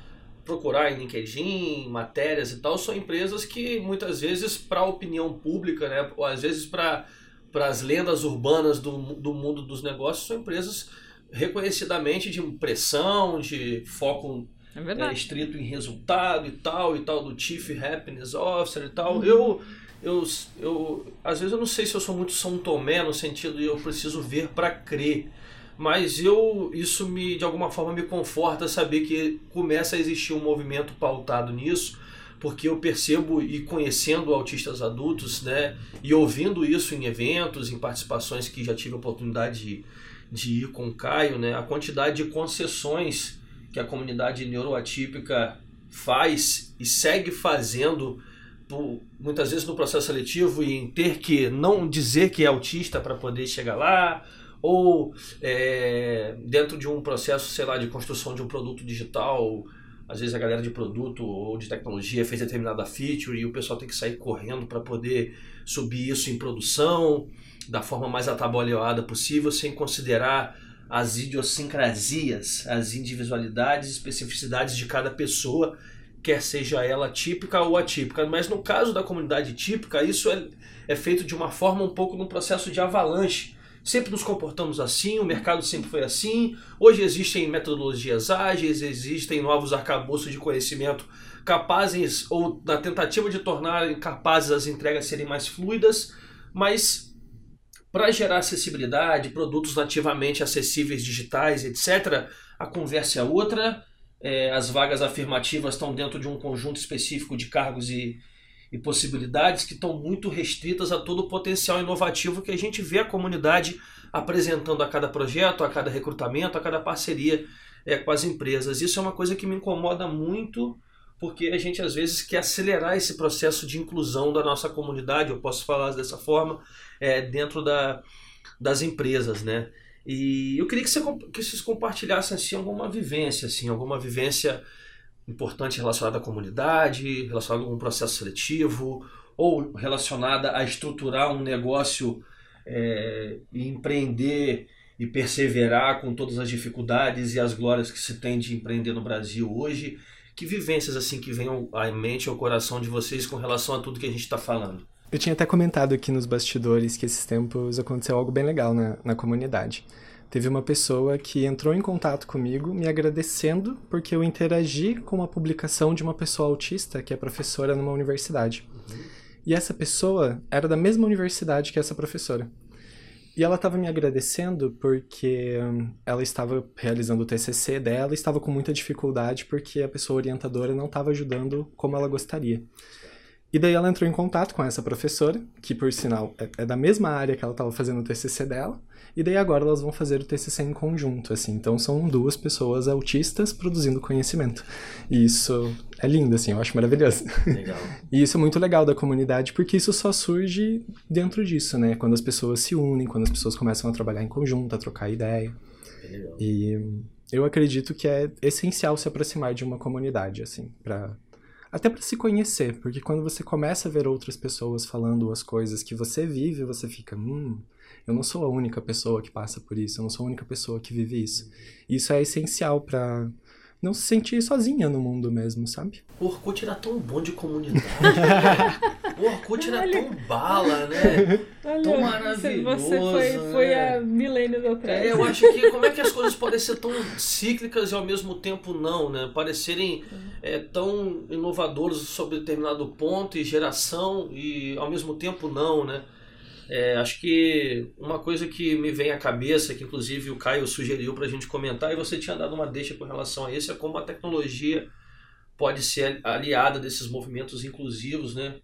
procurar em LinkedIn, matérias e tal, são empresas que muitas vezes para a opinião pública, né? Ou às vezes para as lendas urbanas do, do mundo dos negócios, são empresas reconhecidamente de pressão, de foco é é, estrito em resultado e tal, e tal, do Chief Happiness Officer e tal. Uhum. Eu eu, eu às vezes eu não sei se eu sou muito São Tomé no sentido de eu preciso ver para crer, mas eu isso me de alguma forma me conforta saber que começa a existir um movimento pautado nisso, porque eu percebo e conhecendo autistas adultos, né, e ouvindo isso em eventos, em participações que já tive a oportunidade de, de ir com o Caio, né, a quantidade de concessões que a comunidade neuroatípica faz e segue fazendo muitas vezes no processo seletivo e em ter que não dizer que é autista para poder chegar lá, ou é, dentro de um processo, sei lá, de construção de um produto digital, às vezes a galera de produto ou de tecnologia fez determinada feature e o pessoal tem que sair correndo para poder subir isso em produção da forma mais atabalhoada possível, sem considerar as idiosincrasias, as individualidades, especificidades de cada pessoa quer seja ela típica ou atípica. Mas no caso da comunidade típica, isso é, é feito de uma forma um pouco num processo de avalanche. Sempre nos comportamos assim, o mercado sempre foi assim. Hoje existem metodologias ágeis, existem novos arcabouços de conhecimento capazes, ou na tentativa de tornar capazes as entregas serem mais fluidas, mas para gerar acessibilidade, produtos nativamente acessíveis digitais, etc., a conversa é outra é, as vagas afirmativas estão dentro de um conjunto específico de cargos e, e possibilidades que estão muito restritas a todo o potencial inovativo que a gente vê a comunidade apresentando a cada projeto, a cada recrutamento, a cada parceria é, com as empresas. Isso é uma coisa que me incomoda muito, porque a gente às vezes quer acelerar esse processo de inclusão da nossa comunidade, eu posso falar dessa forma, é, dentro da, das empresas, né? E eu queria que, você, que vocês compartilhassem assim, alguma vivência, assim, alguma vivência importante relacionada à comunidade, relacionada a algum processo seletivo, ou relacionada a estruturar um negócio é, e empreender e perseverar com todas as dificuldades e as glórias que se tem de empreender no Brasil hoje. Que vivências assim que venham à mente ao coração de vocês com relação a tudo que a gente está falando? Eu tinha até comentado aqui nos bastidores que esses tempos aconteceu algo bem legal na, na comunidade. Teve uma pessoa que entrou em contato comigo me agradecendo porque eu interagi com uma publicação de uma pessoa autista que é professora numa universidade. Uhum. E essa pessoa era da mesma universidade que essa professora. E ela estava me agradecendo porque hum, ela estava realizando o TCC dela e estava com muita dificuldade porque a pessoa orientadora não estava ajudando como ela gostaria. E daí ela entrou em contato com essa professora, que por sinal é, é da mesma área que ela estava fazendo o TCC dela, e daí agora elas vão fazer o TCC em conjunto, assim. Então são duas pessoas autistas produzindo conhecimento. E isso é lindo, assim, eu acho maravilhoso. Legal. e isso é muito legal da comunidade, porque isso só surge dentro disso, né? Quando as pessoas se unem, quando as pessoas começam a trabalhar em conjunto, a trocar ideia. Legal. E eu acredito que é essencial se aproximar de uma comunidade, assim, para até para se conhecer, porque quando você começa a ver outras pessoas falando as coisas que você vive, você fica, hum, eu não sou a única pessoa que passa por isso, eu não sou a única pessoa que vive isso. Isso é essencial para não se sentir sozinha no mundo mesmo, sabe? O Orkut era tão bom de comunidade. o Orkut era tão bala, né? Olha, Tão maravilhoso, Você foi, foi né? há milênios atrás. É, eu acho que como é que as coisas podem ser tão cíclicas e ao mesmo tempo não, né? Parecerem é, tão inovadoras sobre determinado ponto e geração e ao mesmo tempo não, né? É, acho que uma coisa que me vem à cabeça, que inclusive o Caio sugeriu para a gente comentar, e você tinha dado uma deixa com relação a isso, é como a tecnologia pode ser aliada desses movimentos inclusivos, né?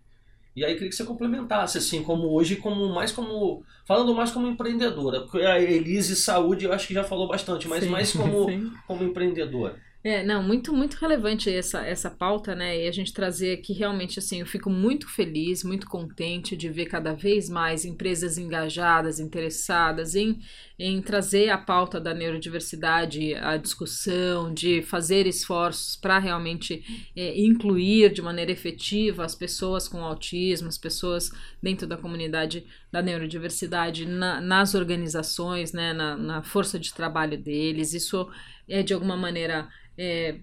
E aí queria que você complementasse, assim, como hoje, como mais como. Falando mais como empreendedora. Porque a Elise Saúde eu acho que já falou bastante, mas Sim, mais como, sim. como empreendedora. É, não, muito, muito relevante essa, essa pauta, né? E a gente trazer aqui realmente, assim, eu fico muito feliz, muito contente de ver cada vez mais empresas engajadas, interessadas em, em trazer a pauta da neurodiversidade à discussão, de fazer esforços para realmente é, incluir de maneira efetiva as pessoas com autismo, as pessoas dentro da comunidade da neurodiversidade na- nas organizações, né, na, na força de trabalho deles. Isso é de alguma maneira é,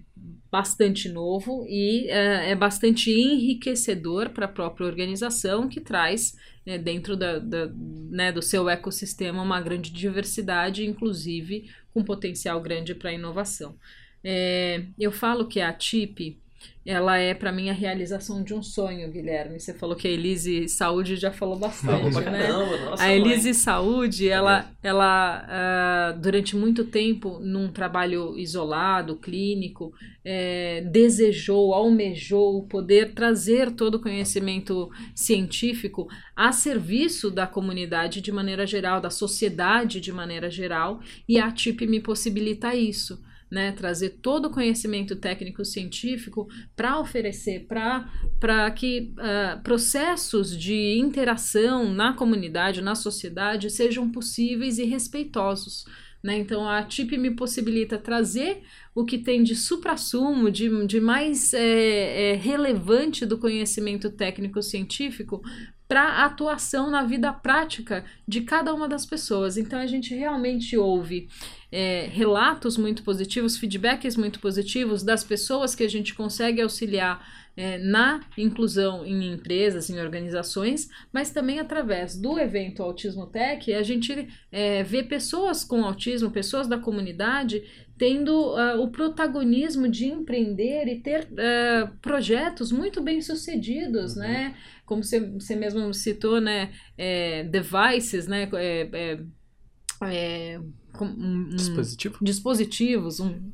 bastante novo e é, é bastante enriquecedor para a própria organização que traz é, dentro da, da- né, do seu ecossistema uma grande diversidade, inclusive com potencial grande para inovação. É, eu falo que a TIP ela é para mim a realização de um sonho, Guilherme. Você falou que a Elise Saúde já falou bastante, né? caramba, nossa, A mãe. Elise Saúde, ela, ela ah, durante muito tempo, num trabalho isolado, clínico, eh, desejou, almejou poder trazer todo o conhecimento científico a serviço da comunidade de maneira geral, da sociedade de maneira geral, e a TIP me possibilita isso. Né, trazer todo o conhecimento técnico científico para oferecer para que ah, processos de interação na comunidade, na sociedade, sejam possíveis e respeitosos. Né? Então, a TIP me possibilita trazer o que tem de suprassumo, de, de mais é, é, relevante do conhecimento técnico-científico para atuação na vida prática de cada uma das pessoas. Então, a gente realmente ouve é, relatos muito positivos, feedbacks muito positivos das pessoas que a gente consegue auxiliar é, na inclusão em empresas, em organizações, mas também através do evento Autismo Tech, a gente é, vê pessoas com autismo, pessoas da comunidade, tendo uh, o protagonismo de empreender e ter uh, projetos muito bem sucedidos, Uhum. né? Como você, mesmo citou, né? É, devices, né? É, é, é, um- um- Dispositivo? dispositivos, um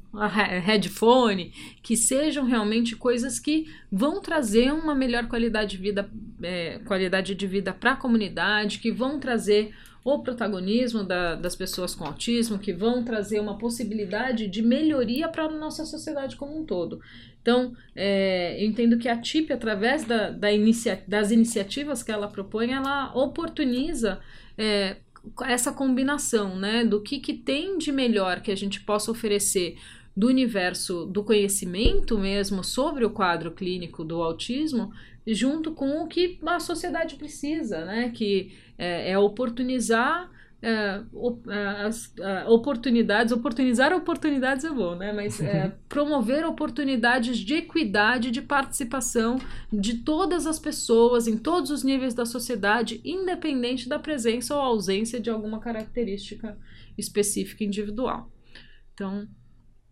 headphone, que sejam realmente coisas que vão trazer uma melhor qualidade de vida, é, qualidade de vida para a comunidade, que vão trazer o protagonismo da- das pessoas com autismo, que vão trazer uma possibilidade de melhoria para a nossa sociedade como um todo. Então, é, eu entendo que a TIP, através da, da inicia- das iniciativas que ela propõe, ela oportuniza é, essa combinação, né, do que, que tem de melhor que a gente possa oferecer do universo do conhecimento mesmo sobre o quadro clínico do autismo, junto com o que a sociedade precisa, né, que é, é oportunizar é, op- é, as é, oportunidades, oportunizar oportunidades é bom, né? Mas é, promover oportunidades de equidade, de participação de todas as pessoas em todos os níveis da sociedade, independente da presença ou ausência de alguma característica específica individual. Então,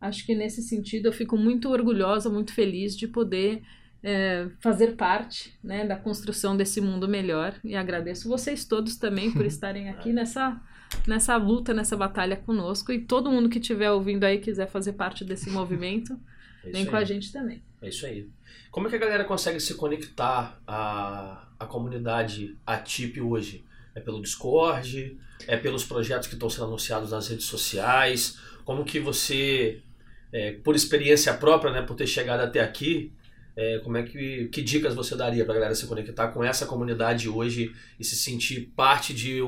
acho que nesse sentido eu fico muito orgulhosa, muito feliz de poder é, fazer parte né, da construção desse mundo melhor. E agradeço vocês todos também por estarem aqui nessa, nessa luta, nessa batalha conosco. E todo mundo que estiver ouvindo aí quiser fazer parte desse movimento, é vem com a gente também. É isso aí. Como é que a galera consegue se conectar à, à comunidade ATIP hoje? É pelo Discord? É pelos projetos que estão sendo anunciados nas redes sociais? Como que você, é, por experiência própria, né, por ter chegado até aqui, é, como é que, que dicas você daria para a galera se conectar com essa comunidade hoje e se sentir parte de,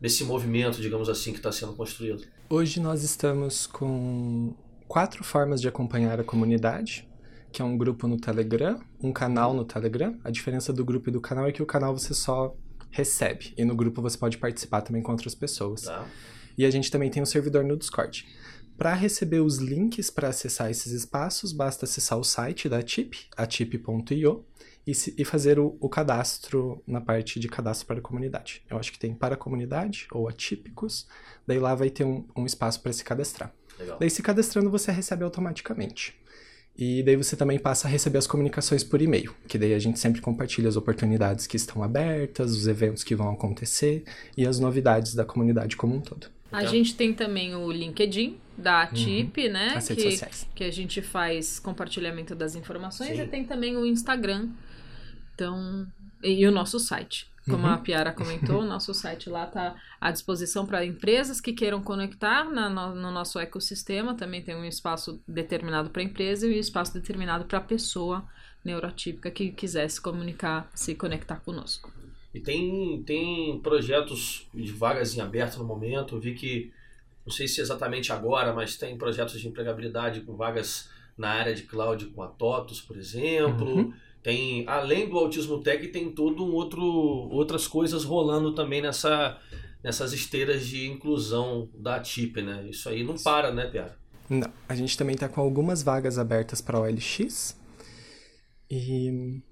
desse movimento, digamos assim, que está sendo construído? Hoje nós estamos com quatro formas de acompanhar a comunidade, que é um grupo no Telegram, um canal no Telegram. A diferença do grupo e do canal é que o canal você só recebe e no grupo você pode participar também com outras pessoas. Tá. E a gente também tem um servidor no Discord. Para receber os links para acessar esses espaços, basta acessar o site da TIP, atip.io, e, e, fazer o, o, cadastro na parte de cadastro para a comunidade. Eu acho que tem para a comunidade ou atípicos, daí lá vai ter um, um espaço para se cadastrar. Legal. Daí se cadastrando você recebe automaticamente. E daí você também passa a receber as comunicações por e-mail, que daí a gente sempre compartilha as oportunidades que estão abertas, os eventos que vão acontecer e as novidades da comunidade como um todo. A então... gente tem também o LinkedIn da TIP, uhum. né? As redes que, sociais. que a gente faz compartilhamento das informações Sim. e tem também o Instagram. Então, e o nosso site. Como uhum. a Piara comentou, o nosso site lá está à disposição para empresas que queiram conectar na, no, no, nosso ecossistema. Também tem um espaço determinado para a empresa e um espaço determinado para a pessoa neurotípica que quisesse comunicar, se conectar conosco. E tem, tem projetos de vagas em aberto no momento. Eu vi que, não sei se exatamente agora, mas tem projetos de empregabilidade com vagas na área de cloud com a TOTUS, por exemplo. Uhum. Tem, além do Autismo Tech, tem todo um outro, outras coisas rolando também nessa, nessas esteiras de inclusão da TIP, né? Isso aí não para, né, Piara? Não. A gente também está com algumas vagas abertas para a OLX. E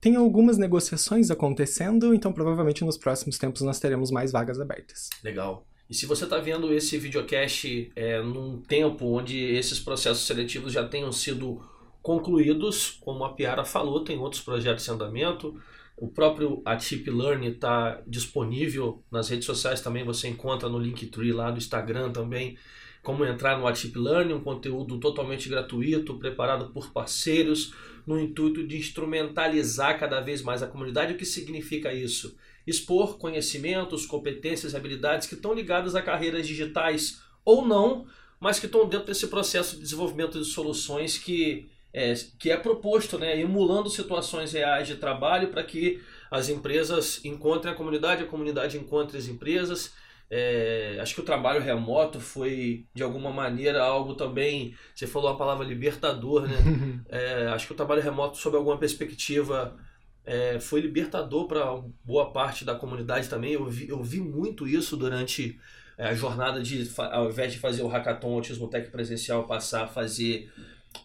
tem algumas negociações acontecendo, então provavelmente nos próximos tempos nós teremos mais vagas abertas. Legal. E se você está vendo esse videocast é, num tempo onde esses processos seletivos já tenham sido concluídos, como a Piara falou, tem outros projetos em andamento. O próprio Atip Learn está disponível nas redes sociais também, você encontra no Linktree lá do Instagram também como entrar no Atip Learn, um conteúdo totalmente gratuito, preparado por parceiros, no intuito de instrumentalizar cada vez mais a comunidade. O que significa isso? Expor conhecimentos, competências, habilidades que estão ligadas a carreiras digitais ou não, mas que estão dentro desse processo de desenvolvimento de soluções que é, que é proposto, né, emulando situações reais de trabalho para que as empresas encontrem a comunidade, a comunidade encontre as empresas é, acho que o trabalho remoto foi, de alguma maneira, algo também. Você falou a palavra libertador, né? é, acho que o trabalho remoto, sob alguma perspectiva, é, foi libertador para boa parte da comunidade também. Eu vi, eu vi muito isso durante é, a jornada de, ao invés de fazer o hackathon Autismo Tech presencial, passar a fazer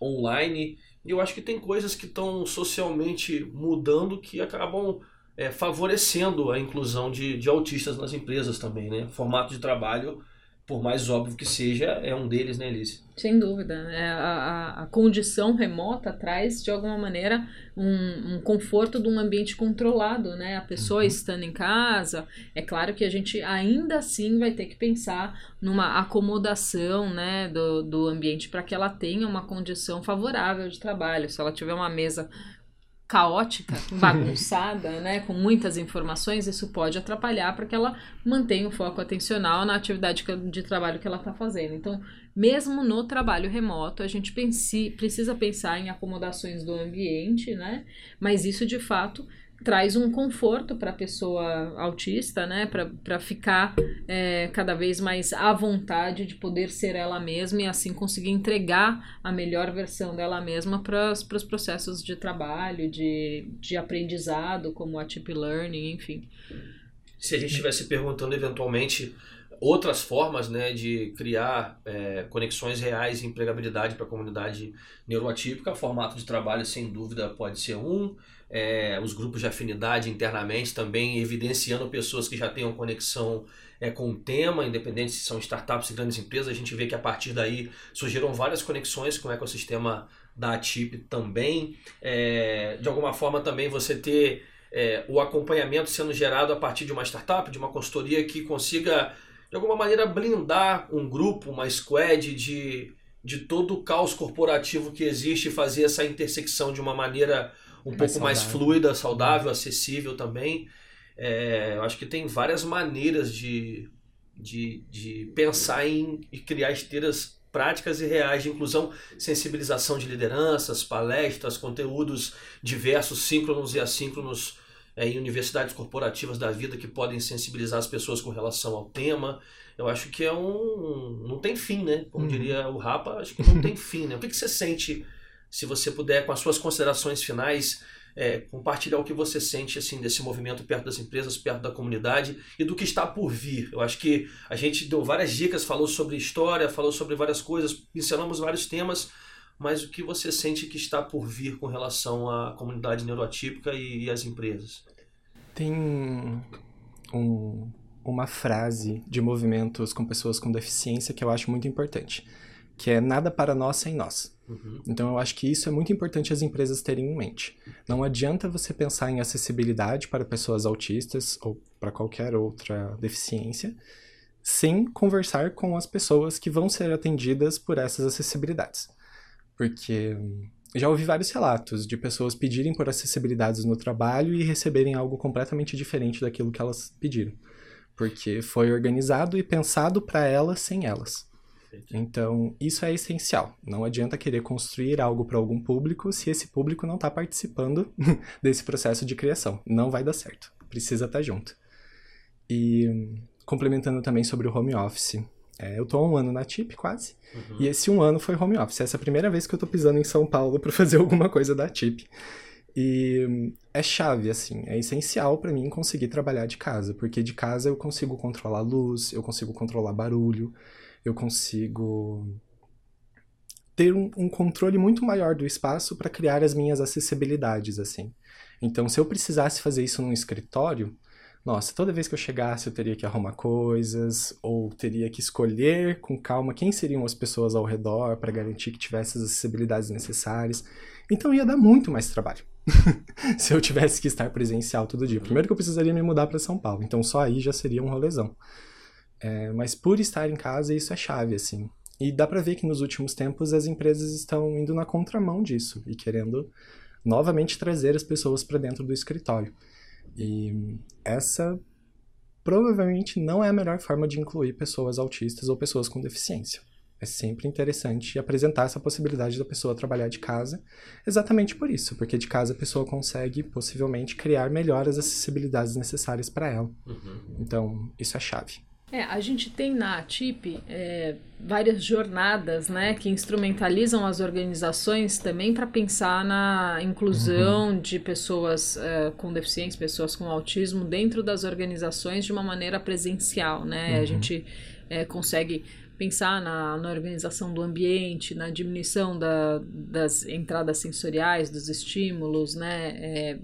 online. E eu acho que tem coisas que estão socialmente mudando que acabam é, favorecendo a inclusão de, de autistas nas empresas também, né? Formato de trabalho, por mais óbvio que seja, é um deles, né, Elise? Sem dúvida. É, a, a condição remota traz, de alguma maneira, um, um, conforto de um ambiente controlado, né? A pessoa uhum. estando em casa, é claro que a gente ainda assim vai ter que pensar numa acomodação, né, do, do ambiente para que ela tenha uma condição favorável de trabalho. Se ela tiver uma mesa caótica, bagunçada, né, com muitas informações, isso pode atrapalhar para que ela mantenha o foco atencional na atividade de trabalho que ela está fazendo. Então, mesmo no trabalho remoto, a gente pense, precisa pensar em acomodações do ambiente, né, mas isso de fato traz um conforto para a pessoa autista, né? Para ficar é, cada vez mais à vontade de poder ser ela mesma e assim conseguir entregar a melhor versão dela mesma para os processos de trabalho, de, de aprendizado, como a Tip Learning, enfim. Se a gente estivesse perguntando eventualmente outras formas né, de criar é, conexões reais e empregabilidade para a comunidade neuroatípica. Formato de trabalho, sem dúvida, pode ser um. É, os grupos de afinidade internamente também evidenciando pessoas que já tenham conexão é, com o tema, independente se são startups e grandes empresas. A gente vê que a partir daí surgiram várias conexões com o ecossistema da ATIP também. É, de alguma forma também você ter é, o acompanhamento sendo gerado a partir de uma startup, de uma consultoria que consiga, de alguma maneira, blindar um grupo, uma squad de, de todo o caos corporativo que existe e fazer essa intersecção de uma maneira um mais pouco saudável. mais fluida, saudável, acessível também. É, eu acho que tem várias maneiras de, de, de pensar em e criar esteiras práticas e reais de inclusão, sensibilização de lideranças, palestras, conteúdos diversos, síncronos e assíncronos é, em universidades corporativas da vida que podem sensibilizar as pessoas com relação ao tema. Eu acho que é um. Não tem fim, né? Como uhum. diria o Rapa, acho que não tem fim, né? O que, que você sente, se você puder, com as suas considerações finais, é, compartilhar o que você sente assim desse movimento perto das empresas, perto da comunidade e do que está por vir. Eu acho que a gente deu várias dicas, falou sobre história, falou sobre várias coisas, pincelamos vários temas, mas o que você sente que está por vir com relação à comunidade neurotípica e, e às empresas? Tem um, uma frase de movimentos com pessoas com deficiência que eu acho muito importante, que é nada para nós sem nós. Uhum. Então eu acho que isso é muito importante as empresas terem em mente. Não adianta você pensar em acessibilidade para pessoas autistas ou para qualquer outra deficiência sem conversar com as pessoas que vão ser atendidas por essas acessibilidades. Porque já ouvi vários relatos de pessoas pedirem por acessibilidades no trabalho e receberem algo completamente diferente daquilo que elas pediram. Porque foi organizado e pensado para elas sem elas. Então, isso é essencial. Não adianta querer construir algo para algum público se esse público não está participando desse processo de criação. Não vai dar certo. Precisa estar tá junto. E complementando também sobre o home office. É, eu tô há um ano na TIP, quase. Uhum. E esse um ano foi home office. Essa é a primeira vez que eu tô pisando em São Paulo para fazer alguma coisa da TIP. E é chave, assim, é essencial para mim conseguir trabalhar de casa, porque de casa eu consigo controlar luz, eu consigo controlar barulho, eu consigo ter um, um controle muito maior do espaço para criar as minhas acessibilidades, assim. Então, se eu precisasse fazer isso num escritório, nossa, toda vez que eu chegasse eu teria que arrumar coisas, ou teria que escolher com calma quem seriam as pessoas ao redor para garantir que tivesse as acessibilidades necessárias. Então ia dar muito mais trabalho se eu tivesse que estar presencial todo dia. Primeiro que eu precisaria me mudar para São Paulo, então só aí já seria um rolezão. É, mas por estar em casa, isso é chave, assim. E dá para ver que nos últimos tempos as empresas estão indo na contramão disso e querendo novamente trazer as pessoas para dentro do escritório. E essa provavelmente não é a melhor forma de incluir pessoas autistas ou pessoas com deficiência. É sempre interessante apresentar essa possibilidade da pessoa trabalhar de casa, exatamente por isso, porque de casa a pessoa consegue possivelmente criar melhor as acessibilidades necessárias para ela. Uhum. Então, isso é chave. É, a gente tem na ATIP é, várias jornadas né, que instrumentalizam as organizações também para pensar na inclusão uhum. de pessoas é, com deficiência, pessoas com autismo dentro das organizações de uma maneira presencial. Né? Uhum. A gente é, consegue pensar na, na organização do ambiente, na diminuição da, das entradas sensoriais, dos estímulos, né?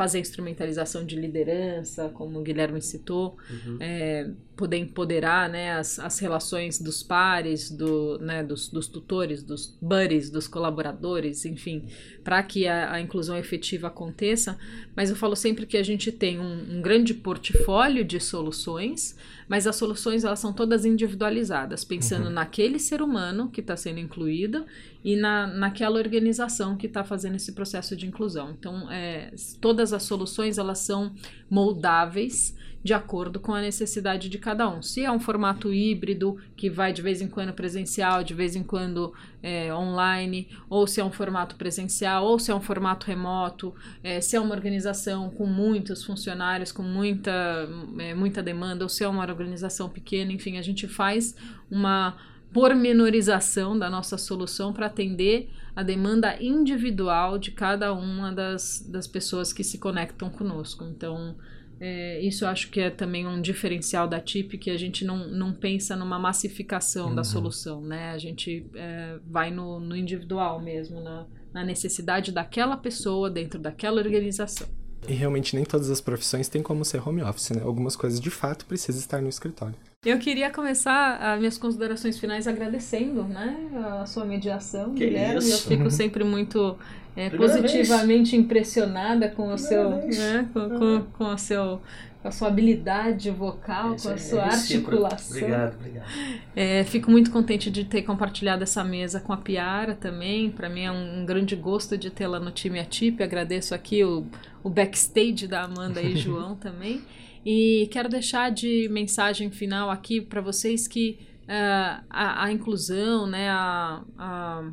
Fazer instrumentalização de liderança, como o Guilherme citou, uhum. é, poder empoderar né, as, as relações dos pares, do, né, dos, dos tutores, dos buddies, dos colaboradores, enfim, para que a, a, inclusão efetiva aconteça. Mas eu falo sempre que a gente tem um, um grande portfólio de soluções, mas as soluções elas são todas individualizadas, pensando uhum. naquele ser humano que está sendo incluído e na, naquela organização que está fazendo esse processo de inclusão. Então, é, todas as soluções elas são moldáveis de acordo com a necessidade de cada um. Se é um formato híbrido, que vai de vez em quando presencial, de vez em quando é, online, ou se é um formato presencial, ou se é um formato remoto, é, se é uma organização com muitos funcionários, com muita, é, muita demanda, ou se é uma organização pequena, enfim, a gente faz uma pormenorização da nossa solução para atender a demanda individual de cada uma das, das pessoas que se conectam conosco. Então, É, isso eu acho que é também um diferencial da TIP, que a gente não, não pensa numa massificação uhum. da solução, né? A gente é, vai no, no individual mesmo, na, na necessidade daquela pessoa dentro daquela organização. E realmente nem todas as profissões têm como ser home office, né? Algumas coisas de fato precisam estar no escritório. Eu queria começar as minhas considerações finais agradecendo, né, a sua mediação, que Guilherme. Isso? Eu fico sempre muito é, positivamente vez. impressionada com o seu, né, com, com, com o seu com a sua habilidade vocal, com a sua é articulação. Obrigado, obrigado. É, fico muito contente de ter compartilhado essa mesa com a Piara também. Para mim é um, um, grande gosto de tê-la no time Atip. Agradeço aqui o, o backstage da Amanda e João também. E quero deixar de mensagem final aqui para vocês que uh, a, a, inclusão, né, a, a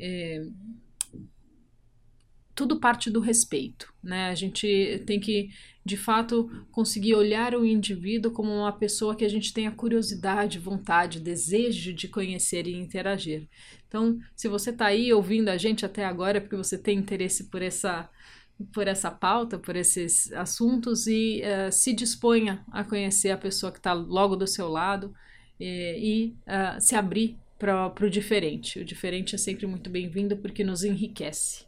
é, tudo parte do respeito, né? A gente tem que, de fato, conseguir olhar o indivíduo como uma pessoa que a gente tenha curiosidade, vontade, desejo de conhecer e interagir. Então, se você está aí ouvindo a gente até agora, é porque você tem interesse por essa por essa pauta, por esses assuntos e uh, se disponha a conhecer a pessoa que está logo do seu lado e, e uh, se abrir para o diferente. O diferente é sempre muito bem-vindo porque nos enriquece.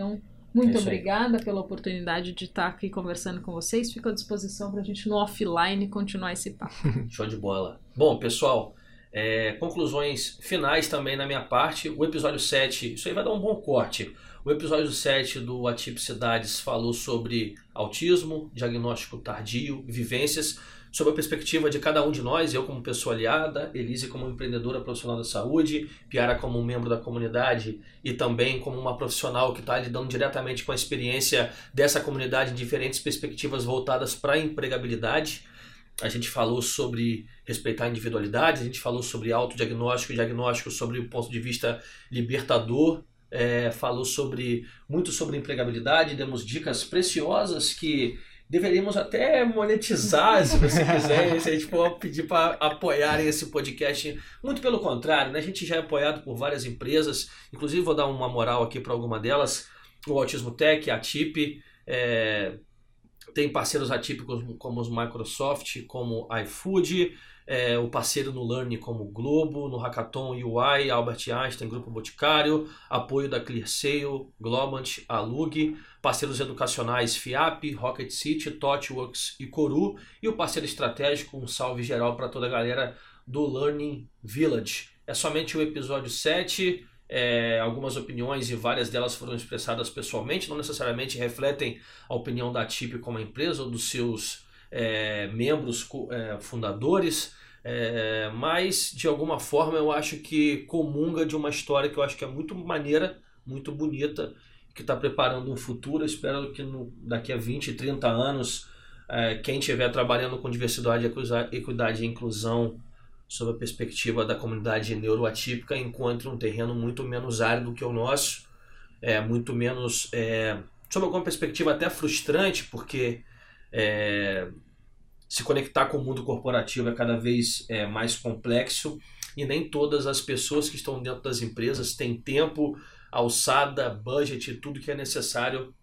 Então, muito é obrigada pela oportunidade de estar aqui conversando com vocês. Fico à disposição para a gente no offline continuar esse papo. Show de bola. Bom, pessoal, é, conclusões finais também na minha parte. O episódio 7, isso aí vai dar um bom corte. O episódio 7 do Atipicidades falou sobre autismo, diagnóstico tardio, vivências sob a perspectiva de cada um de nós, eu como pessoa aliada, Elise como empreendedora profissional da saúde, Piara como membro da comunidade e também como uma profissional que está lidando diretamente com a experiência dessa comunidade em diferentes perspectivas voltadas para a empregabilidade. A gente falou sobre respeitar a individualidade, a gente falou sobre autodiagnóstico, diagnóstico sobre o ponto de vista libertador, é, falou sobre muito sobre empregabilidade, demos dicas preciosas que Deveríamos até monetizar, se você quiser, se a gente for pedir para apoiarem esse podcast. Muito pelo contrário, né? a gente já é apoiado por várias empresas, inclusive vou dar uma moral aqui para alguma delas, o Autismo Tech, a TIP, é... tem parceiros atípicos como os Microsoft, como iFood, é, o parceiro no Learn como Globo, no Hackathon UI, Albert Einstein, Grupo Boticário, apoio da ClearSale, Globant, Alug, parceiros educacionais FIAP, Rocket City, TOTWorks e Coru, e o parceiro estratégico, um salve geral para toda a galera do Learning Village. É somente o episódio 7, é, algumas opiniões e várias delas foram expressadas pessoalmente, não necessariamente refletem a opinião da TIP como empresa ou dos seus é, membros é, fundadores. É, mas de alguma forma eu acho que comunga de uma história que eu acho que é muito maneira, muito bonita, que está preparando um futuro. Eu espero que no, daqui a 20, 30 anos, é, quem estiver trabalhando com diversidade, equidade e inclusão sob a perspectiva da comunidade neuroatípica encontre um terreno muito menos árido que o nosso, é muito menos, é, sob alguma perspectiva até frustrante, porque é, se conectar com o mundo corporativo é cada vez é, mais complexo e nem todas as pessoas que estão dentro das empresas têm tempo, alçada, budget, tudo que é necessário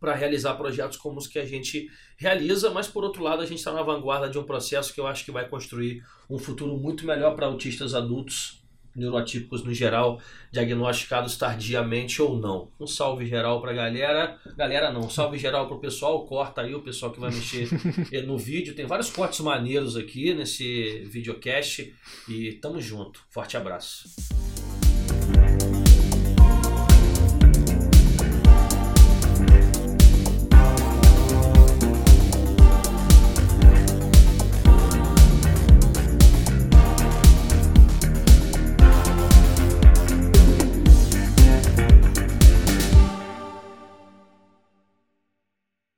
para realizar projetos como os que a gente realiza, mas por outro lado a gente está na vanguarda de um processo que eu acho que vai construir um futuro muito melhor para autistas adultos neurotípicos no geral, diagnosticados tardiamente ou não. Um salve geral pra galera. Galera não, um salve geral pro pessoal. Corta aí o pessoal que vai mexer no vídeo. Tem vários cortes maneiros aqui nesse videocast. E tamo junto. Forte abraço.